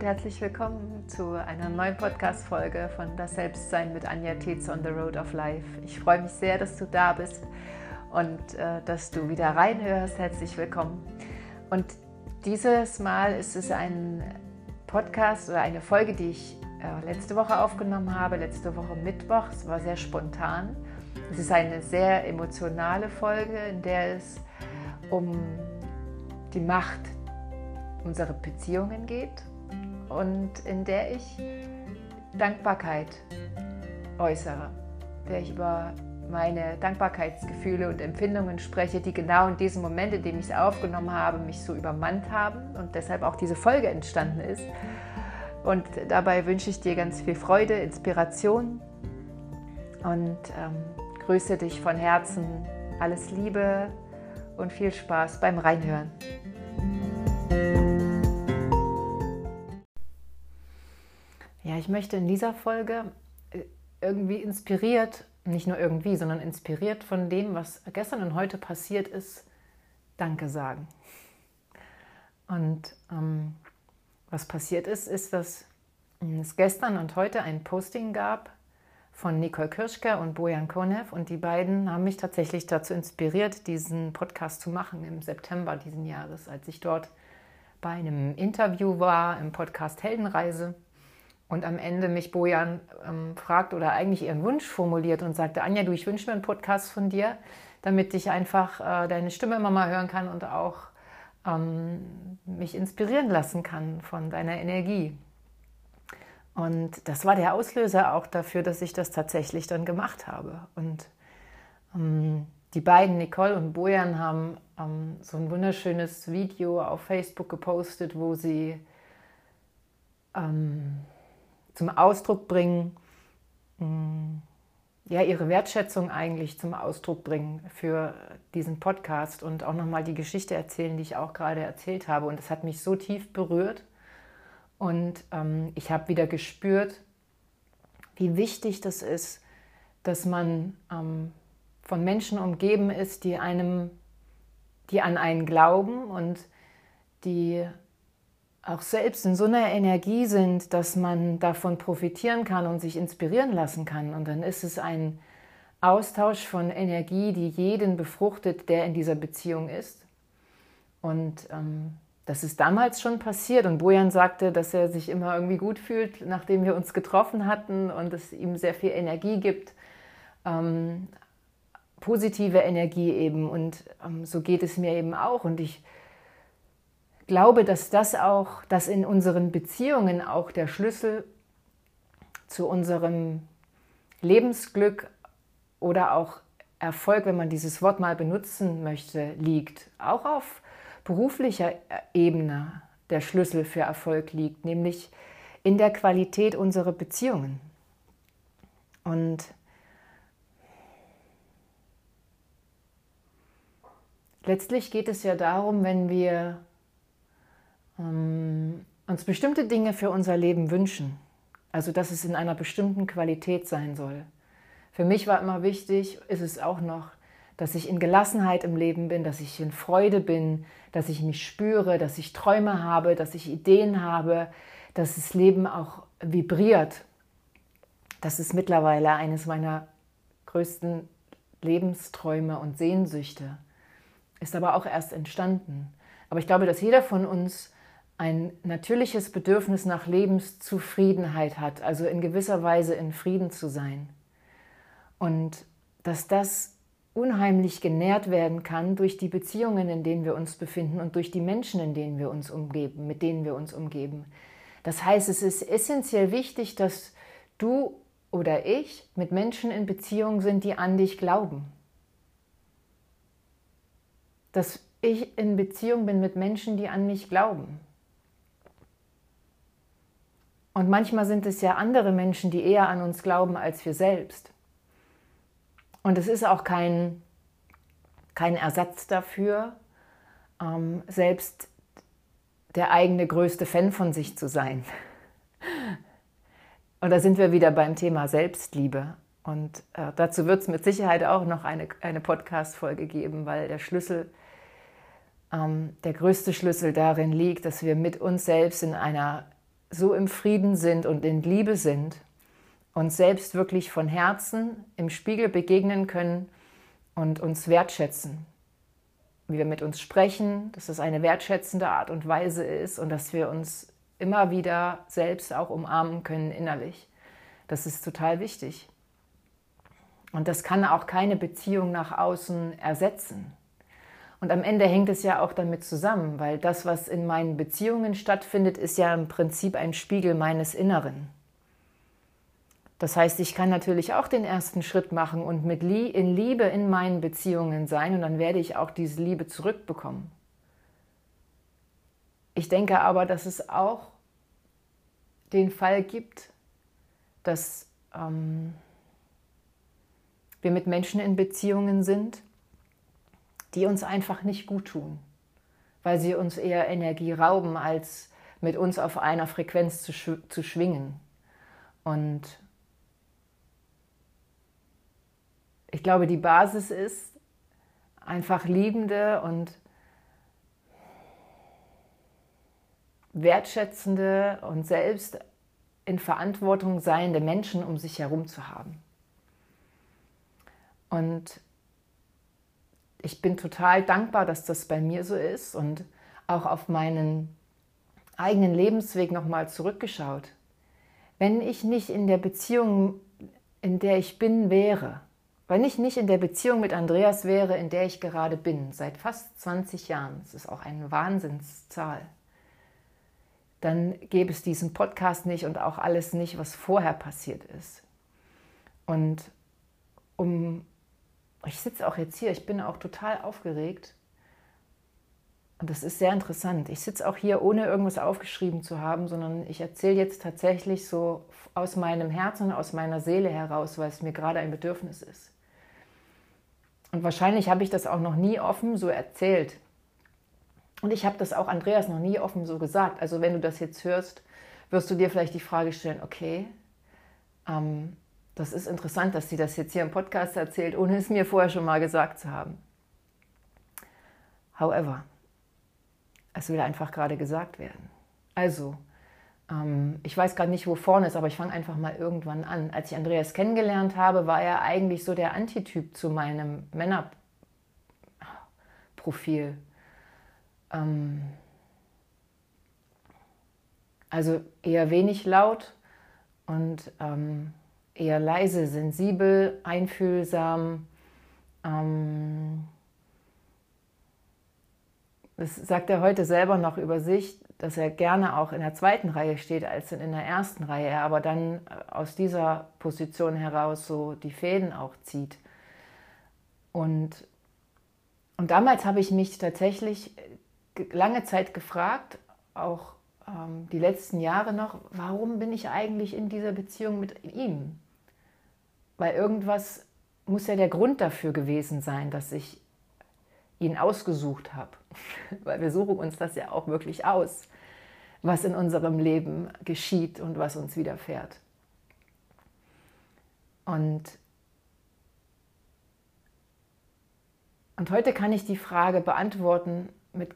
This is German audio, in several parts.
und herzlich willkommen zu einer neuen Podcast-Folge von Das Selbstsein mit Anja Tietz on the Road of Life. Ich freue mich sehr, dass du da bist und äh, dass du wieder reinhörst. Herzlich willkommen. Und dieses Mal ist es ein Podcast oder eine Folge, die ich äh, letzte Woche aufgenommen habe, letzte Woche Mittwoch. Es war sehr spontan. Es ist eine sehr emotionale Folge, in der es um die Macht unserer Beziehungen geht und in der ich Dankbarkeit äußere, der ich über meine Dankbarkeitsgefühle und Empfindungen spreche, die genau in diesem Moment, in dem ich es aufgenommen habe, mich so übermannt haben und deshalb auch diese Folge entstanden ist. Und dabei wünsche ich dir ganz viel Freude, Inspiration und ähm, grüße dich von Herzen. Alles Liebe und viel Spaß beim Reinhören. Ich möchte in dieser Folge äh, irgendwie inspiriert, nicht nur irgendwie, sondern inspiriert von dem, was gestern und heute passiert ist, Danke sagen. Und ähm, was passiert ist, ist, dass es gestern und heute ein Posting gab von Nicole Kirschke und Bojan Konev und die beiden haben mich tatsächlich dazu inspiriert, diesen Podcast zu machen im September diesen Jahres, als ich dort bei einem Interview war im Podcast Heldenreise und am Ende mich Bojan ähm, fragt oder eigentlich ihren Wunsch formuliert und sagte, Anja, du, ich wünsche mir einen Podcast von dir, damit ich einfach äh, deine Stimme immer mal hören kann und auch ähm, mich inspirieren lassen kann von deiner Energie. Und das war der Auslöser auch dafür, dass ich das tatsächlich dann gemacht habe. Und ähm, die beiden, Nicole und Bojan, haben ähm, so ein wunderschönes Video auf Facebook gepostet, wo sie ähm, zum Ausdruck bringen, mm, ja, ihre Wertschätzung eigentlich zum Ausdruck bringen für diesen Podcast und auch nochmal die Geschichte erzählen, die ich auch gerade erzählt habe. Und das hat mich so tief berührt. Und ähm, ich habe wieder gespürt, wie wichtig das ist, dass man ähm, von Menschen umgeben ist, die einem, die an einen glauben und die auch selbst in so einer Energie sind, dass man davon profitieren kann und sich inspirieren lassen kann. Und dann ist es ein Austausch von Energie, die jeden befruchtet, der in dieser Beziehung ist. Und ähm, das ist damals schon passiert. Und Bojan sagte, dass er sich immer irgendwie gut fühlt, nachdem wir uns getroffen hatten und es ihm sehr viel Energie gibt. Ähm, positive Energie eben. Und ähm, so geht es mir eben auch. Und ich glaube, dass das auch, dass in unseren Beziehungen auch der Schlüssel zu unserem Lebensglück oder auch Erfolg, wenn man dieses Wort mal benutzen möchte, liegt. Auch auf beruflicher Ebene der Schlüssel für Erfolg liegt, nämlich in der Qualität unserer Beziehungen. Und letztlich geht es ja darum, wenn wir ähm, uns bestimmte Dinge für unser Leben wünschen. Also dass es in einer bestimmten Qualität sein soll. Für mich war immer wichtig, ist es auch noch, dass ich in Gelassenheit im Leben bin, dass ich in Freude bin, dass ich mich spüre, dass ich Träume habe, dass ich Ideen habe, dass das Leben auch vibriert. Das ist mittlerweile eines meiner größten Lebensträume und Sehnsüchte. Ist aber auch erst entstanden. Aber ich glaube, dass jeder von uns ein natürliches Bedürfnis nach Lebenszufriedenheit hat, also in gewisser Weise in Frieden zu sein. Und dass das unheimlich genährt werden kann durch die Beziehungen, in denen wir uns befinden und durch die Menschen, in denen wir uns umgeben, mit denen wir uns umgeben. Das heißt, es ist essentiell wichtig, dass du oder ich mit Menschen in Beziehung sind, die an dich glauben. Dass ich in Beziehung bin mit Menschen, die an mich glauben. Und manchmal sind es ja andere Menschen, die eher an uns glauben als wir selbst. Und es ist auch kein, kein Ersatz dafür, ähm, selbst der eigene größte Fan von sich zu sein. Und da sind wir wieder beim Thema Selbstliebe. Und äh, dazu wird es mit Sicherheit auch noch eine, eine Podcast-Folge geben, weil der Schlüssel, ähm, der größte Schlüssel darin liegt, dass wir mit uns selbst in einer so im Frieden sind und in Liebe sind, uns selbst wirklich von Herzen im Spiegel begegnen können und uns wertschätzen. Wie wir mit uns sprechen, dass es eine wertschätzende Art und Weise ist und dass wir uns immer wieder selbst auch umarmen können innerlich. Das ist total wichtig. Und das kann auch keine Beziehung nach außen ersetzen. Und am Ende hängt es ja auch damit zusammen, weil das, was in meinen Beziehungen stattfindet, ist ja im Prinzip ein Spiegel meines Inneren. Das heißt, ich kann natürlich auch den ersten Schritt machen und mit in Liebe in meinen Beziehungen sein und dann werde ich auch diese Liebe zurückbekommen. Ich denke aber, dass es auch den Fall gibt, dass ähm, wir mit Menschen in Beziehungen sind, die uns einfach nicht gut tun, weil sie uns eher Energie rauben, als mit uns auf einer Frequenz zu, sch zu schwingen. Und ich glaube, die Basis ist einfach liebende und wertschätzende und selbst in Verantwortung seiende Menschen um sich herum zu haben. Und ich bin total dankbar, dass das bei mir so ist und auch auf meinen eigenen Lebensweg nochmal zurückgeschaut. Wenn ich nicht in der Beziehung, in der ich bin, wäre, wenn ich nicht in der Beziehung mit Andreas wäre, in der ich gerade bin, seit fast 20 Jahren, das ist auch eine Wahnsinnszahl, dann gäbe es diesen Podcast nicht und auch alles nicht, was vorher passiert ist. Und um, ich sitze auch jetzt hier, ich bin auch total aufgeregt. Und das ist sehr interessant. Ich sitze auch hier, ohne irgendwas aufgeschrieben zu haben, sondern ich erzähle jetzt tatsächlich so aus meinem Herzen, aus meiner Seele heraus, weil es mir gerade ein Bedürfnis ist. Und wahrscheinlich habe ich das auch noch nie offen so erzählt. Und ich habe das auch Andreas noch nie offen so gesagt. Also wenn du das jetzt hörst, wirst du dir vielleicht die Frage stellen, okay, ähm, das ist interessant, dass sie das jetzt hier im Podcast erzählt, ohne es mir vorher schon mal gesagt zu haben. However, es will einfach gerade gesagt werden. Also, ähm, ich weiß gerade nicht, wo vorne ist, aber ich fange einfach mal irgendwann an. Als ich Andreas kennengelernt habe, war er eigentlich so der Antityp zu meinem Männerprofil. Ähm, also eher wenig laut und ähm, eher leise, sensibel, einfühlsam. Ähm, das sagt er heute selber noch über sich, dass er gerne auch in der zweiten Reihe steht als in der ersten Reihe, aber dann äh, aus dieser Position heraus so die Fäden auch zieht. Und, und damals habe ich mich tatsächlich lange Zeit gefragt, auch ähm, die letzten Jahre noch, warum bin ich eigentlich in dieser Beziehung mit ihm? Weil irgendwas muss ja der Grund dafür gewesen sein, dass ich ihn ausgesucht habe. Weil wir suchen uns das ja auch wirklich aus was in unserem Leben geschieht und was uns widerfährt. Und, und heute kann ich die Frage beantworten mit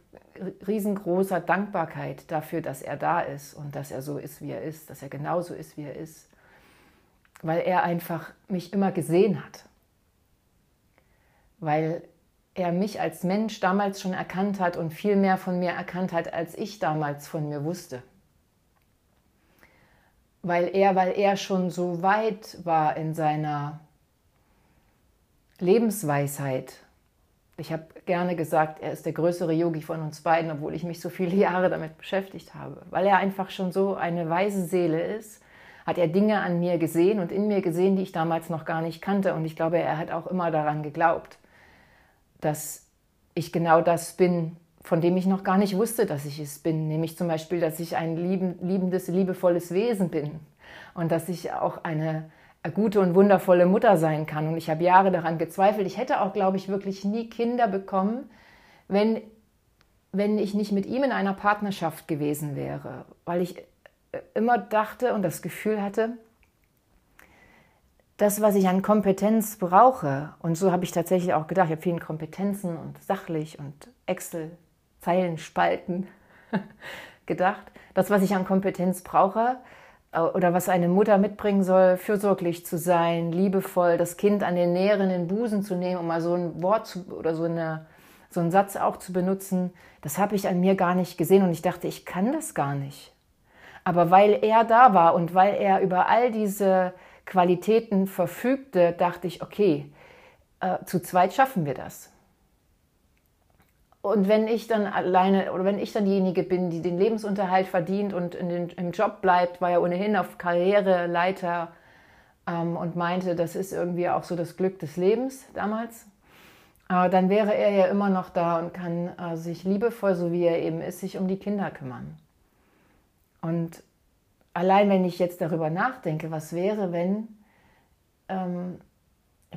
riesengroßer Dankbarkeit dafür, dass er da ist und dass er so ist, wie er ist, dass er genauso ist, wie er ist, weil er einfach mich immer gesehen hat, weil er mich als Mensch damals schon erkannt hat und viel mehr von mir erkannt hat, als ich damals von mir wusste. Weil er, weil er schon so weit war in seiner Lebensweisheit. Ich habe gerne gesagt, er ist der größere Yogi von uns beiden, obwohl ich mich so viele Jahre damit beschäftigt habe. Weil er einfach schon so eine weise Seele ist, hat er Dinge an mir gesehen und in mir gesehen, die ich damals noch gar nicht kannte. Und ich glaube, er hat auch immer daran geglaubt dass ich genau das bin, von dem ich noch gar nicht wusste, dass ich es bin. Nämlich zum Beispiel, dass ich ein liebendes, liebevolles Wesen bin und dass ich auch eine gute und wundervolle Mutter sein kann. Und ich habe Jahre daran gezweifelt. Ich hätte auch, glaube ich, wirklich nie Kinder bekommen, wenn, wenn ich nicht mit ihm in einer Partnerschaft gewesen wäre. Weil ich immer dachte und das Gefühl hatte, das, was ich an Kompetenz brauche, und so habe ich tatsächlich auch gedacht, ich habe viele Kompetenzen und sachlich und Excel, Zeilen, Spalten. gedacht. Das, was ich an Kompetenz brauche äh, oder was eine Mutter mitbringen soll, fürsorglich zu sein, liebevoll, das Kind an den näheren Busen zu nehmen, um mal so ein Wort zu, oder so, eine, so einen Satz auch zu benutzen, das habe ich an mir gar nicht gesehen und ich dachte, ich kann das gar nicht. Aber weil er da war und weil er über all diese Qualitäten verfügte, dachte ich, okay, äh, zu zweit schaffen wir das. Und wenn ich dann alleine oder wenn ich dann diejenige bin, die den Lebensunterhalt verdient und in den, im Job bleibt, war ja ohnehin auf Karriereleiter ähm, und meinte, das ist irgendwie auch so das Glück des Lebens damals, äh, dann wäre er ja immer noch da und kann äh, sich liebevoll, so wie er eben ist, sich um die Kinder kümmern. Und allein wenn ich jetzt darüber nachdenke, was wäre, wenn ähm,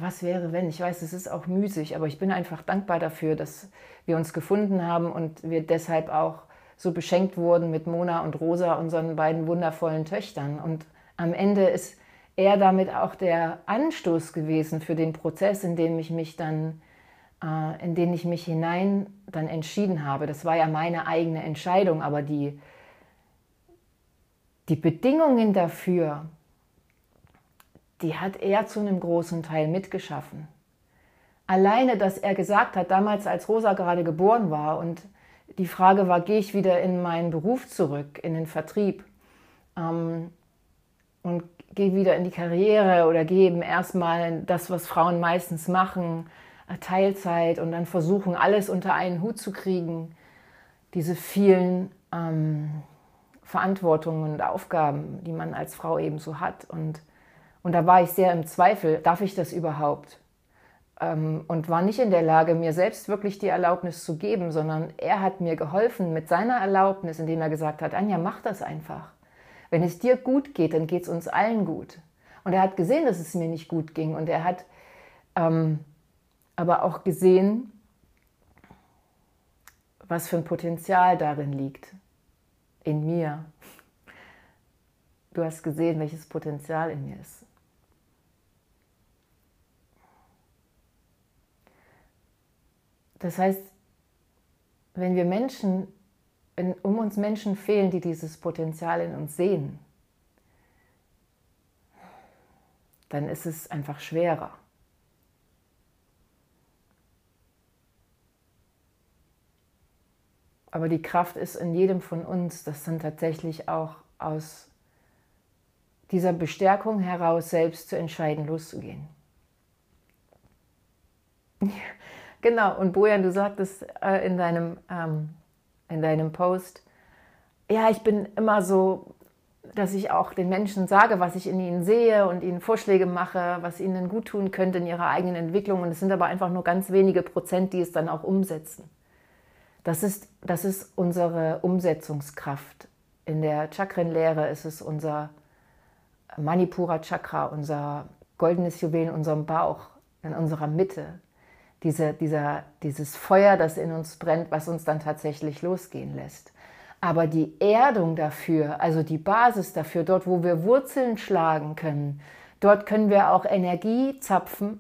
was wäre, wenn? Ich weiß, es ist auch müßig, aber ich bin einfach dankbar dafür, dass wir uns gefunden haben und wir deshalb auch so beschenkt wurden mit Mona und Rosa, unseren beiden wundervollen Töchtern. Und am Ende ist er damit auch der Anstoß gewesen für den Prozess, in dem ich mich dann, äh, in den ich mich hinein dann entschieden habe. Das war ja meine eigene Entscheidung, aber die, die Bedingungen dafür, die hat er zu einem großen Teil mitgeschaffen. Alleine, dass er gesagt hat, damals als Rosa gerade geboren war und die Frage war, gehe ich wieder in meinen Beruf zurück, in den Vertrieb ähm, und gehe wieder in die Karriere oder gehe eben erstmal das, was Frauen meistens machen, äh, Teilzeit und dann versuchen, alles unter einen Hut zu kriegen. Diese vielen ähm, Verantwortungen und Aufgaben, die man als Frau eben so hat. Und und da war ich sehr im Zweifel, darf ich das überhaupt? Ähm, und war nicht in der Lage, mir selbst wirklich die Erlaubnis zu geben, sondern er hat mir geholfen mit seiner Erlaubnis, indem er gesagt hat, Anja, mach das einfach. Wenn es dir gut geht, dann geht es uns allen gut. Und er hat gesehen, dass es mir nicht gut ging. Und er hat ähm, aber auch gesehen, was für ein Potenzial darin liegt. In mir. Du hast gesehen, welches Potenzial in mir ist. Das heißt, wenn wir Menschen, wenn um uns Menschen fehlen, die dieses Potenzial in uns sehen, dann ist es einfach schwerer. Aber die Kraft ist in jedem von uns, das dann tatsächlich auch aus dieser Bestärkung heraus selbst zu entscheiden, loszugehen. Genau, und Bojan, du sagtest äh, in, deinem, ähm, in deinem Post, ja, ich bin immer so, dass ich auch den Menschen sage, was ich in ihnen sehe und ihnen Vorschläge mache, was ihnen gut tun könnte in ihrer eigenen Entwicklung. Und es sind aber einfach nur ganz wenige Prozent, die es dann auch umsetzen. Das ist, das ist unsere Umsetzungskraft. In der Chakrenlehre ist es unser Manipura Chakra, unser goldenes Juwel in unserem Bauch, in unserer Mitte diese, dieser, dieses Feuer, das in uns brennt, was uns dann tatsächlich losgehen lässt. Aber die Erdung dafür, also die Basis dafür, dort wo wir Wurzeln schlagen können, dort können wir auch Energie zapfen,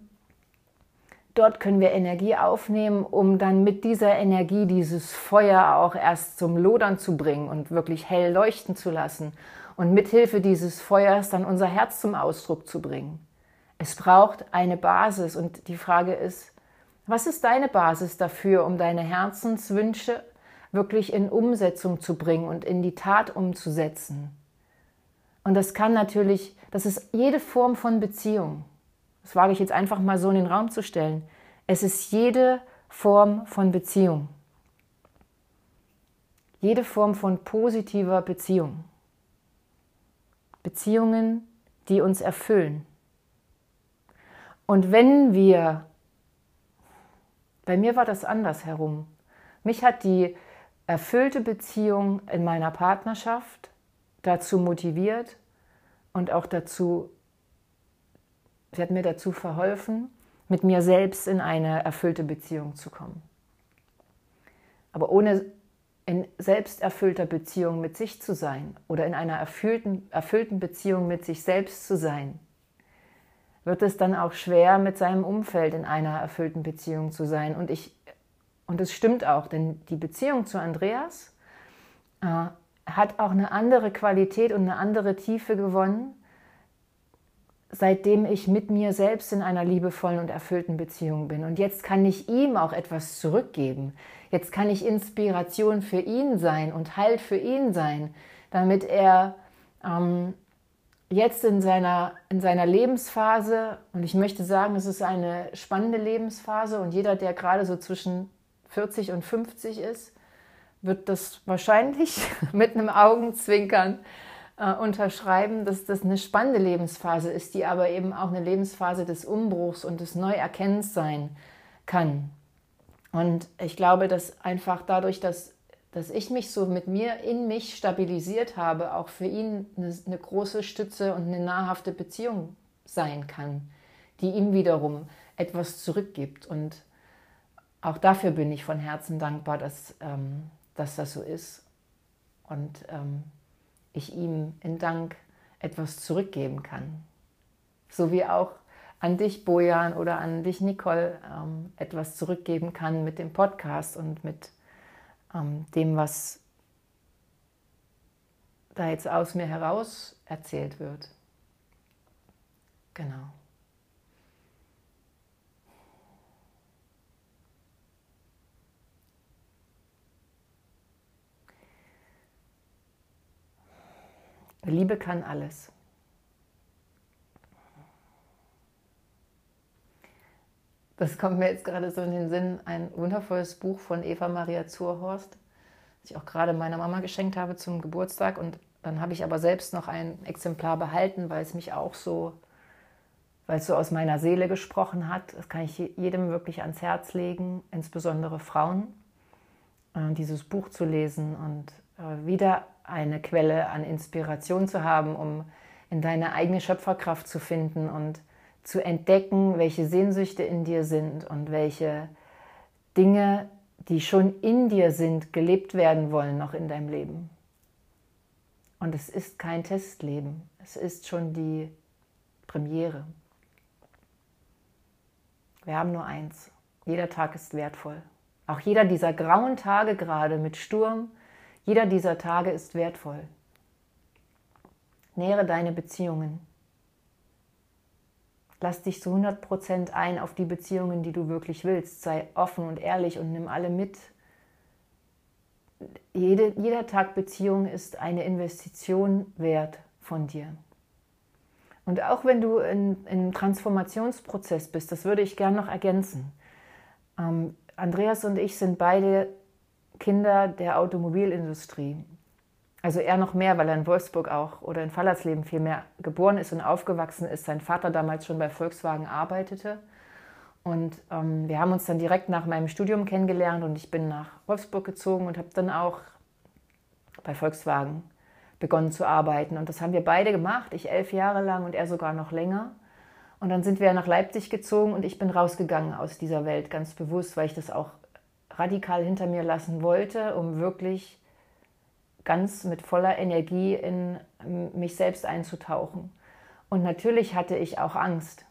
dort können wir Energie aufnehmen, um dann mit dieser Energie dieses Feuer auch erst zum Lodern zu bringen und wirklich hell leuchten zu lassen und mithilfe dieses Feuers dann unser Herz zum Ausdruck zu bringen. Es braucht eine Basis und die Frage ist, was ist deine Basis dafür, um deine Herzenswünsche wirklich in Umsetzung zu bringen und in die Tat umzusetzen? Und das kann natürlich, das ist jede Form von Beziehung. Das wage ich jetzt einfach mal so in den Raum zu stellen. Es ist jede Form von Beziehung. Jede Form von positiver Beziehung. Beziehungen, die uns erfüllen. Und wenn wir bei mir war das andersherum. Mich hat die erfüllte Beziehung in meiner Partnerschaft dazu motiviert und auch dazu, sie hat mir dazu verholfen, mit mir selbst in eine erfüllte Beziehung zu kommen. Aber ohne in selbsterfüllter Beziehung mit sich zu sein oder in einer erfüllten, erfüllten Beziehung mit sich selbst zu sein, wird es dann auch schwer, mit seinem Umfeld in einer erfüllten Beziehung zu sein. Und ich, und es stimmt auch, denn die Beziehung zu Andreas äh, hat auch eine andere Qualität und eine andere Tiefe gewonnen, seitdem ich mit mir selbst in einer liebevollen und erfüllten Beziehung bin. Und jetzt kann ich ihm auch etwas zurückgeben. Jetzt kann ich Inspiration für ihn sein und Halt für ihn sein, damit er ähm, jetzt in seiner, in seiner Lebensphase, und ich möchte sagen, es ist eine spannende Lebensphase und jeder, der gerade so zwischen 40 und 50 ist, wird das wahrscheinlich mit einem Augenzwinkern äh, unterschreiben, dass das eine spannende Lebensphase ist, die aber eben auch eine Lebensphase des Umbruchs und des Neuerkennens sein kann. Und ich glaube, dass einfach dadurch, dass, dass ich mich so mit mir in mich stabilisiert habe, auch für ihn eine, eine große Stütze und eine nahrhafte Beziehung sein kann, die ihm wiederum etwas zurückgibt. Und auch dafür bin ich von Herzen dankbar, dass, ähm, dass das so ist und ähm, ich ihm in Dank etwas zurückgeben kann. So wie auch an dich, Bojan, oder an dich, Nicole, ähm, etwas zurückgeben kann mit dem Podcast und mit ähm, dem, was da jetzt aus mir heraus erzählt wird. Genau. Liebe kann alles. Das kommt mir jetzt gerade so in den Sinn, ein wundervolles Buch von Eva Maria Zurhorst, das ich auch gerade meiner Mama geschenkt habe zum Geburtstag. Und dann habe ich aber selbst noch ein Exemplar behalten, weil es mich auch so, weil es so aus meiner Seele gesprochen hat. Das kann ich jedem wirklich ans Herz legen, insbesondere Frauen, äh, dieses Buch zu lesen und äh, wieder eine Quelle an Inspiration zu haben, um in deine eigene Schöpferkraft zu finden und zu entdecken, welche Sehnsüchte in dir sind und welche Dinge, die schon in dir sind, gelebt werden wollen noch in deinem Leben. Und es ist kein Testleben, es ist schon die Premiere. Wir haben nur eins. Jeder Tag ist wertvoll. Auch jeder dieser grauen Tage gerade mit Sturm, jeder dieser Tage ist wertvoll. Nähere deine Beziehungen. Lass dich zu 100% ein auf die Beziehungen, die du wirklich willst. Sei offen und ehrlich und nimm alle mit. Jede, jeder Tag Beziehung ist eine Investition wert von dir. Und auch wenn du in, in Transformationsprozess bist, das würde ich gerne noch ergänzen. Ähm, Andreas und ich sind beide Kinder der Automobilindustrie. Also er noch mehr, weil er in Wolfsburg auch oder in Fallersleben viel mehr geboren ist und aufgewachsen ist. Sein Vater damals schon bei Volkswagen arbeitete. Und ähm, wir haben uns dann direkt nach meinem Studium kennengelernt und ich bin nach Wolfsburg gezogen und habe dann auch bei Volkswagen begonnen zu arbeiten. Und das haben wir beide gemacht, ich elf Jahre lang und er sogar noch länger. Und dann sind wir nach Leipzig gezogen und ich bin rausgegangen aus dieser Welt ganz bewusst, weil ich das auch radikal hinter mir lassen wollte, um wirklich ganz mit voller Energie in mich selbst einzutauchen. Und natürlich hatte ich auch Angst,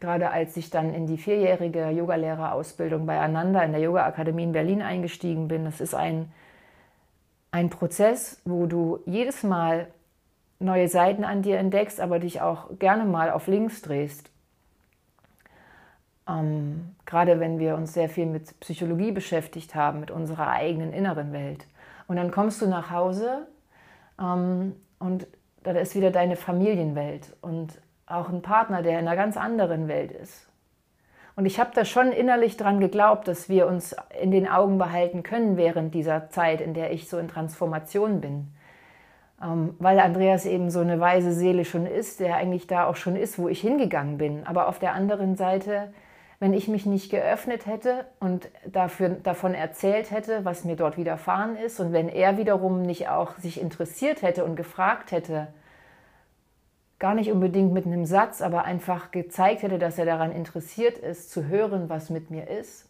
gerade als ich dann in die vierjährige Yogalehrerausbildung bei Ananda in der Yoga Akademie in Berlin eingestiegen bin. Das ist ein, ein Prozess, wo du jedes Mal neue Seiten an dir entdeckst, aber dich auch gerne mal auf links drehst ähm, gerade wenn wir uns sehr viel mit Psychologie beschäftigt haben, mit unserer eigenen inneren Welt. Und dann kommst du nach Hause ähm, und da ist wieder deine Familienwelt und auch ein Partner, der in einer ganz anderen Welt ist. Und ich habe da schon innerlich dran geglaubt, dass wir uns in den Augen behalten können während dieser Zeit, in der ich so in Transformation bin. Ähm, weil Andreas eben so eine weise Seele schon ist, der eigentlich da auch schon ist, wo ich hingegangen bin. Aber auf der anderen Seite wenn ich mich nicht geöffnet hätte und dafür, davon erzählt hätte, was mir dort widerfahren ist und wenn er wiederum nicht auch sich interessiert hätte und gefragt hätte, gar nicht unbedingt mit einem Satz, aber einfach gezeigt hätte, dass er daran interessiert ist, zu hören, was mit mir ist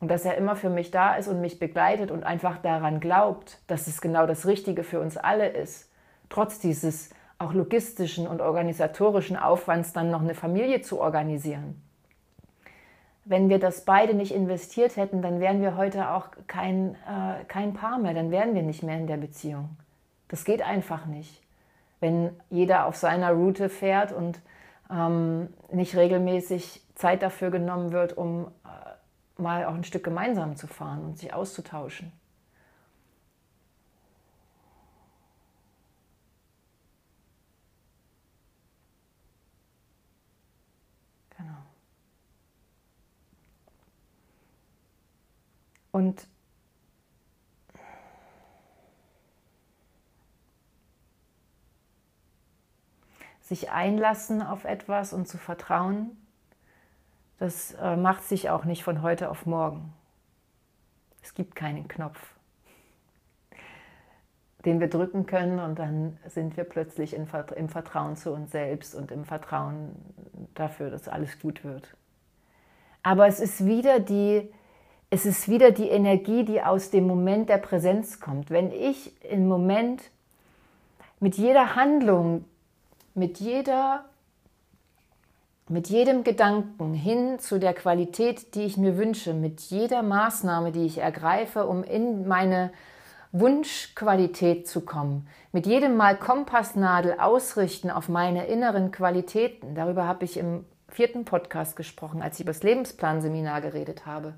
und dass er immer für mich da ist und mich begleitet und einfach daran glaubt, dass es genau das Richtige für uns alle ist, trotz dieses auch logistischen und organisatorischen Aufwands dann noch eine Familie zu organisieren wenn wir das beide nicht investiert hätten, dann wären wir heute auch kein, äh, kein Paar mehr, dann wären wir nicht mehr in der Beziehung. Das geht einfach nicht. Wenn jeder auf seiner Route fährt und ähm, nicht regelmäßig Zeit dafür genommen wird, um äh, mal auch ein Stück gemeinsam zu fahren und sich auszutauschen. Und sich einlassen auf etwas und zu vertrauen, das äh, macht sich auch nicht von heute auf morgen. Es gibt keinen Knopf, den wir drücken können und dann sind wir plötzlich im Vertrauen zu uns selbst und im Vertrauen dafür, dass alles gut wird. Aber es ist wieder die es ist wieder die Energie, die aus dem Moment der Präsenz kommt. Wenn ich im Moment mit jeder Handlung, mit jeder mit jedem Gedanken hin zu der Qualität, die ich mir wünsche, mit jeder Maßnahme, die ich ergreife, um in meine Wunschqualität zu kommen, mit jedem Mal Kompassnadel ausrichten auf meine inneren Qualitäten. Darüber habe ich im vierten Podcast gesprochen, als ich über das Lebensplanseminar geredet habe.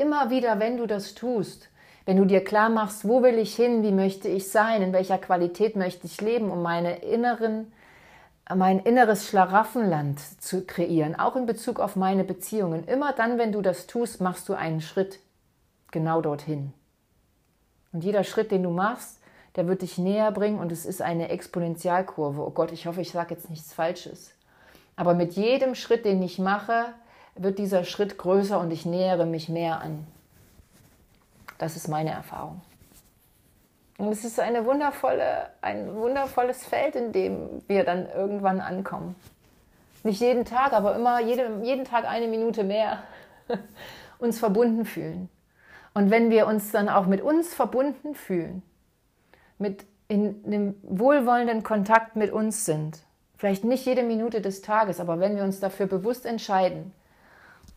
Immer wieder, wenn du das tust, wenn du dir klar machst, wo will ich hin, wie möchte ich sein, in welcher Qualität möchte ich leben, um meine inneren, mein inneres Schlaraffenland zu kreieren, auch in Bezug auf meine Beziehungen. Immer dann, wenn du das tust, machst du einen Schritt genau dorthin. Und jeder Schritt, den du machst, der wird dich näher bringen und es ist eine Exponentialkurve. Oh Gott, ich hoffe, ich sage jetzt nichts Falsches. Aber mit jedem Schritt, den ich mache, wird dieser Schritt größer und ich nähere mich mehr an. Das ist meine Erfahrung. Und es ist eine wundervolle, ein wundervolles Feld, in dem wir dann irgendwann ankommen. Nicht jeden Tag, aber immer jeden, jeden Tag eine Minute mehr uns verbunden fühlen. Und wenn wir uns dann auch mit uns verbunden fühlen, mit in einem wohlwollenden Kontakt mit uns sind, vielleicht nicht jede Minute des Tages, aber wenn wir uns dafür bewusst entscheiden,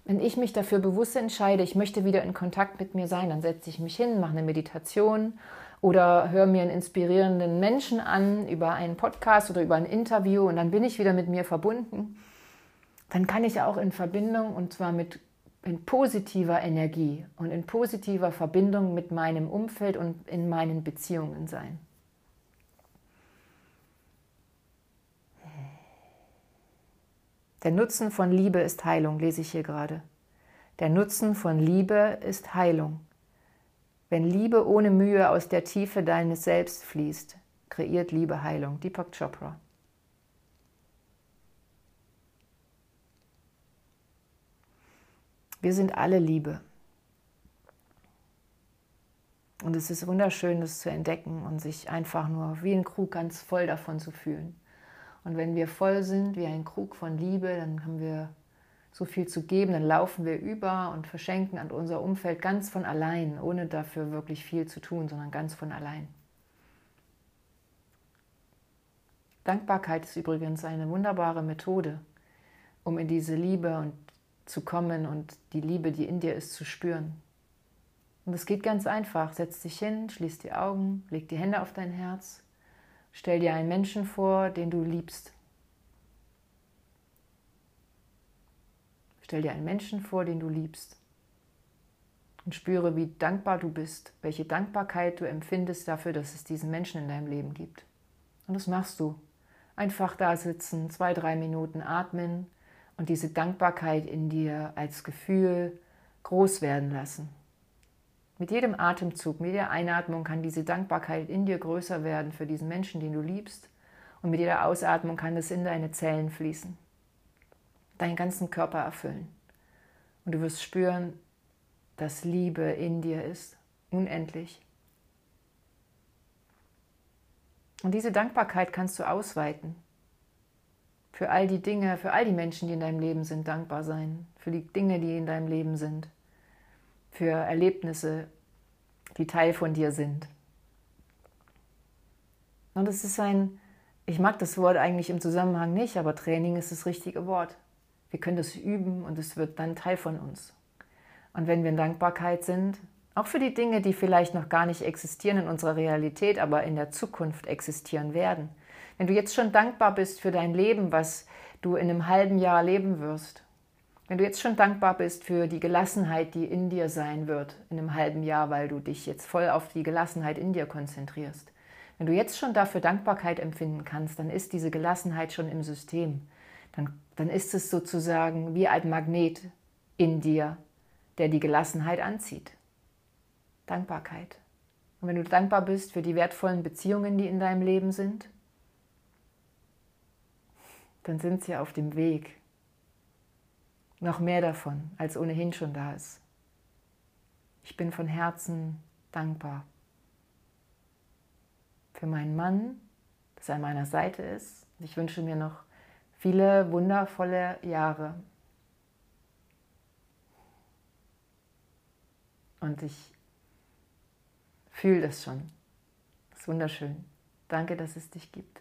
wenn ich mich dafür bewusst entscheide, ich möchte wieder in Kontakt mit mir sein, dann setze ich mich hin, mache eine Meditation oder höre mir einen inspirierenden Menschen an über einen Podcast oder über ein Interview und dann bin ich wieder mit mir verbunden. Dann kann ich auch in Verbindung und zwar mit in positiver Energie und in positiver Verbindung mit meinem Umfeld und in meinen Beziehungen sein. Der Nutzen von Liebe ist Heilung, lese ich hier gerade. Der Nutzen von Liebe ist Heilung. Wenn Liebe ohne Mühe aus der Tiefe deines Selbst fließt, kreiert Liebe Heilung. Deepak Chopra. Wir sind alle Liebe. Und es ist wunderschön, das zu entdecken und sich einfach nur wie ein Krug ganz voll davon zu fühlen. Und wenn wir voll sind wie ein Krug von Liebe, dann haben wir so viel zu geben, dann laufen wir über und verschenken an unser Umfeld ganz von allein, ohne dafür wirklich viel zu tun, sondern ganz von allein. Dankbarkeit ist übrigens eine wunderbare Methode, um in diese Liebe und zu kommen und die Liebe, die in dir ist, zu spüren. Und es geht ganz einfach. Setz dich hin, schließ die Augen, leg die Hände auf dein Herz Stell dir einen Menschen vor, den du liebst. Stell dir einen Menschen vor, den du liebst. Und spüre, wie dankbar du bist, welche Dankbarkeit du empfindest dafür, dass es diesen Menschen in deinem Leben gibt. Und das machst du. Einfach da sitzen, zwei, drei Minuten atmen und diese Dankbarkeit in dir als Gefühl groß werden lassen. Mit jedem Atemzug, mit jeder Einatmung kann diese Dankbarkeit in dir größer werden für diesen Menschen, den du liebst. Und mit jeder Ausatmung kann es in deine Zellen fließen, deinen ganzen Körper erfüllen. Und du wirst spüren, dass Liebe in dir ist, unendlich. Und diese Dankbarkeit kannst du ausweiten. Für all die Dinge, für all die Menschen, die in deinem Leben sind, dankbar sein. Für die Dinge, die in deinem Leben sind für Erlebnisse, die Teil von dir sind. Und es ist ein, ich mag das Wort eigentlich im Zusammenhang nicht, aber Training ist das richtige Wort. Wir können das üben und es wird dann Teil von uns. Und wenn wir in Dankbarkeit sind, auch für die Dinge, die vielleicht noch gar nicht existieren in unserer Realität, aber in der Zukunft existieren werden. Wenn du jetzt schon dankbar bist für dein Leben, was du in einem halben Jahr leben wirst, wenn du jetzt schon dankbar bist für die Gelassenheit, die in dir sein wird in einem halben Jahr, weil du dich jetzt voll auf die Gelassenheit in dir konzentrierst, wenn du jetzt schon dafür Dankbarkeit empfinden kannst, dann ist diese Gelassenheit schon im System. Dann, dann ist es sozusagen wie ein Magnet in dir, der die Gelassenheit anzieht. Dankbarkeit. Und wenn du dankbar bist für die wertvollen Beziehungen, die in deinem Leben sind, dann sind sie auf dem Weg. Noch mehr davon, als ohnehin schon da ist. Ich bin von Herzen dankbar für meinen Mann, dass er an meiner Seite ist. Ich wünsche mir noch viele wundervolle Jahre. Und ich fühle das schon. Das ist wunderschön. Danke, dass es dich gibt.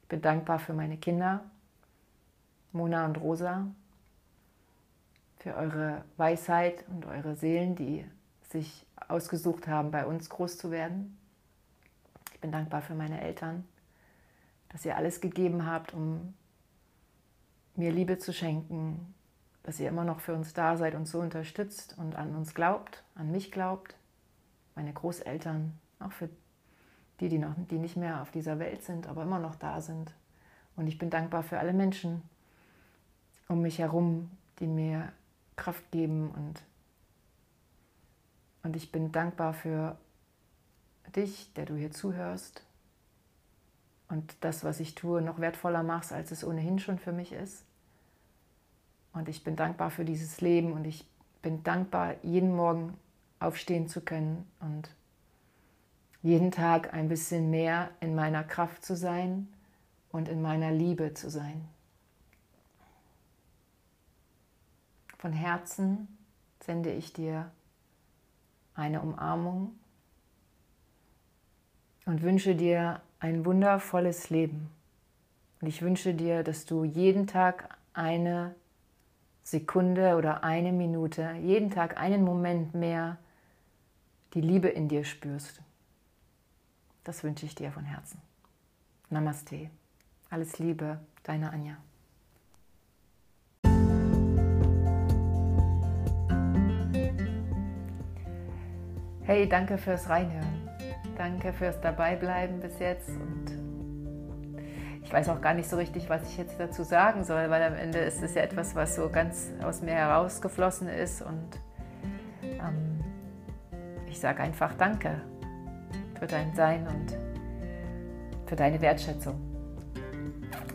Ich bin dankbar für meine Kinder, Mona und Rosa, für eure Weisheit und eure Seelen, die sich ausgesucht haben, bei uns groß zu werden. Ich bin dankbar für meine Eltern, dass ihr alles gegeben habt, um mir Liebe zu schenken, dass ihr immer noch für uns da seid und so unterstützt und an uns glaubt, an mich glaubt meine Großeltern, auch für die, die, noch, die nicht mehr auf dieser Welt sind, aber immer noch da sind. Und ich bin dankbar für alle Menschen um mich herum, die mir Kraft geben und, und ich bin dankbar für dich, der du hier zuhörst und das, was ich tue, noch wertvoller machst, als es ohnehin schon für mich ist. Und ich bin dankbar für dieses Leben und ich bin dankbar, jeden Morgen aufstehen zu können und jeden Tag ein bisschen mehr in meiner Kraft zu sein und in meiner Liebe zu sein. Von Herzen sende ich dir eine Umarmung und wünsche dir ein wundervolles Leben. Und ich wünsche dir, dass du jeden Tag eine Sekunde oder eine Minute, jeden Tag einen Moment mehr die Liebe in dir spürst. Das wünsche ich dir von Herzen. Namaste. Alles Liebe, deine Anja. Hey, danke fürs Reinhören. Danke fürs Dabeibleiben bis jetzt. Und ich weiß auch gar nicht so richtig, was ich jetzt dazu sagen soll, weil am Ende ist es ja etwas, was so ganz aus mir herausgeflossen ist und ähm, ich sage einfach Danke für dein Sein und für deine Wertschätzung.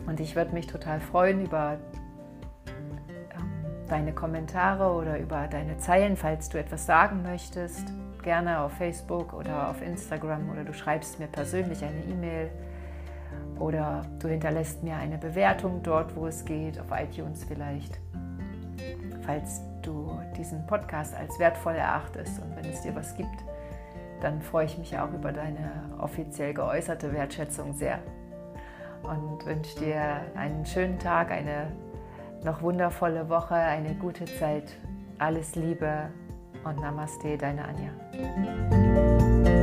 Und ich würde mich total freuen über ähm, deine Kommentare oder über deine Zeilen, falls du etwas sagen möchtest. Gerne auf Facebook oder auf Instagram oder du schreibst mir persönlich eine E-Mail oder du hinterlässt mir eine Bewertung dort, wo es geht, auf iTunes vielleicht. Falls du diesen Podcast als wertvoll erachtest und wenn es dir was gibt, dann freue ich mich auch über deine offiziell geäußerte Wertschätzung sehr und wünsche dir einen schönen Tag, eine noch wundervolle Woche, eine gute Zeit. Alles Liebe und Namaste, deine Anja. Música